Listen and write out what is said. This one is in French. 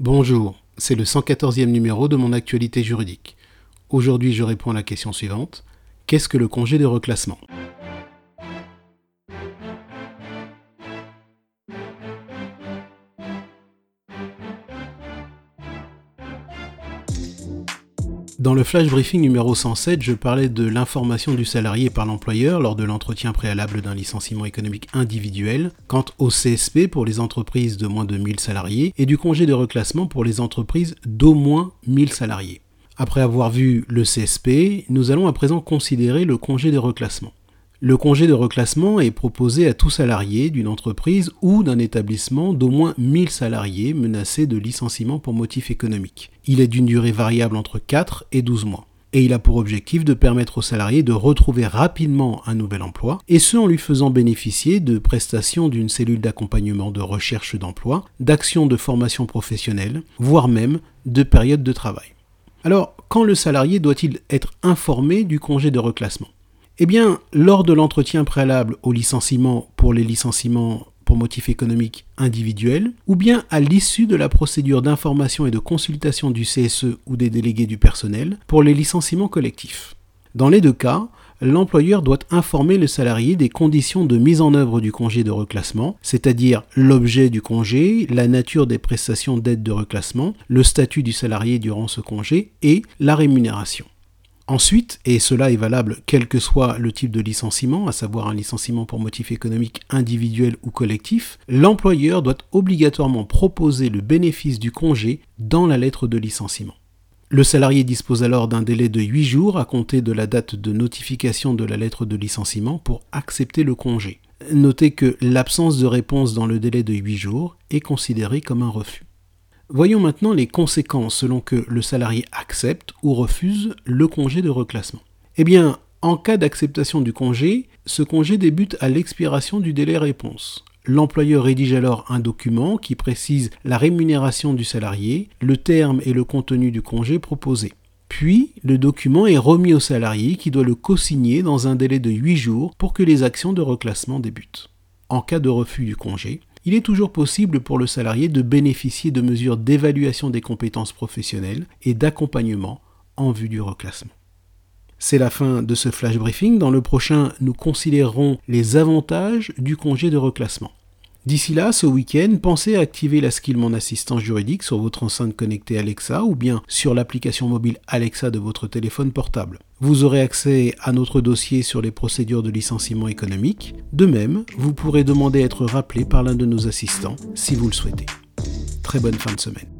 Bonjour, c'est le 114e numéro de mon actualité juridique. Aujourd'hui, je réponds à la question suivante. Qu'est-ce que le congé de reclassement? Dans le flash briefing numéro 107, je parlais de l'information du salarié par l'employeur lors de l'entretien préalable d'un licenciement économique individuel, quant au CSP pour les entreprises de moins de 1000 salariés et du congé de reclassement pour les entreprises d'au moins 1000 salariés. Après avoir vu le CSP, nous allons à présent considérer le congé de reclassement. Le congé de reclassement est proposé à tout salarié d'une entreprise ou d'un établissement d'au moins 1000 salariés menacés de licenciement pour motif économique. Il est d'une durée variable entre 4 et 12 mois. Et il a pour objectif de permettre au salarié de retrouver rapidement un nouvel emploi, et ce en lui faisant bénéficier de prestations d'une cellule d'accompagnement de recherche d'emploi, d'actions de formation professionnelle, voire même de périodes de travail. Alors, quand le salarié doit-il être informé du congé de reclassement? Eh bien, lors de l'entretien préalable au licenciement pour les licenciements pour motif économique individuel, ou bien à l'issue de la procédure d'information et de consultation du CSE ou des délégués du personnel pour les licenciements collectifs. Dans les deux cas, l'employeur doit informer le salarié des conditions de mise en œuvre du congé de reclassement, c'est-à-dire l'objet du congé, la nature des prestations d'aide de reclassement, le statut du salarié durant ce congé et la rémunération. Ensuite, et cela est valable quel que soit le type de licenciement, à savoir un licenciement pour motif économique individuel ou collectif, l'employeur doit obligatoirement proposer le bénéfice du congé dans la lettre de licenciement. Le salarié dispose alors d'un délai de 8 jours à compter de la date de notification de la lettre de licenciement pour accepter le congé. Notez que l'absence de réponse dans le délai de 8 jours est considérée comme un refus. Voyons maintenant les conséquences selon que le salarié accepte ou refuse le congé de reclassement. Eh bien, en cas d'acceptation du congé, ce congé débute à l'expiration du délai réponse. L'employeur rédige alors un document qui précise la rémunération du salarié, le terme et le contenu du congé proposé. Puis, le document est remis au salarié qui doit le co-signer dans un délai de 8 jours pour que les actions de reclassement débutent. En cas de refus du congé, il est toujours possible pour le salarié de bénéficier de mesures d'évaluation des compétences professionnelles et d'accompagnement en vue du reclassement. C'est la fin de ce flash briefing. Dans le prochain, nous considérerons les avantages du congé de reclassement. D'ici là, ce week-end, pensez à activer la skill Mon assistant juridique sur votre enceinte connectée Alexa ou bien sur l'application mobile Alexa de votre téléphone portable. Vous aurez accès à notre dossier sur les procédures de licenciement économique. De même, vous pourrez demander à être rappelé par l'un de nos assistants si vous le souhaitez. Très bonne fin de semaine.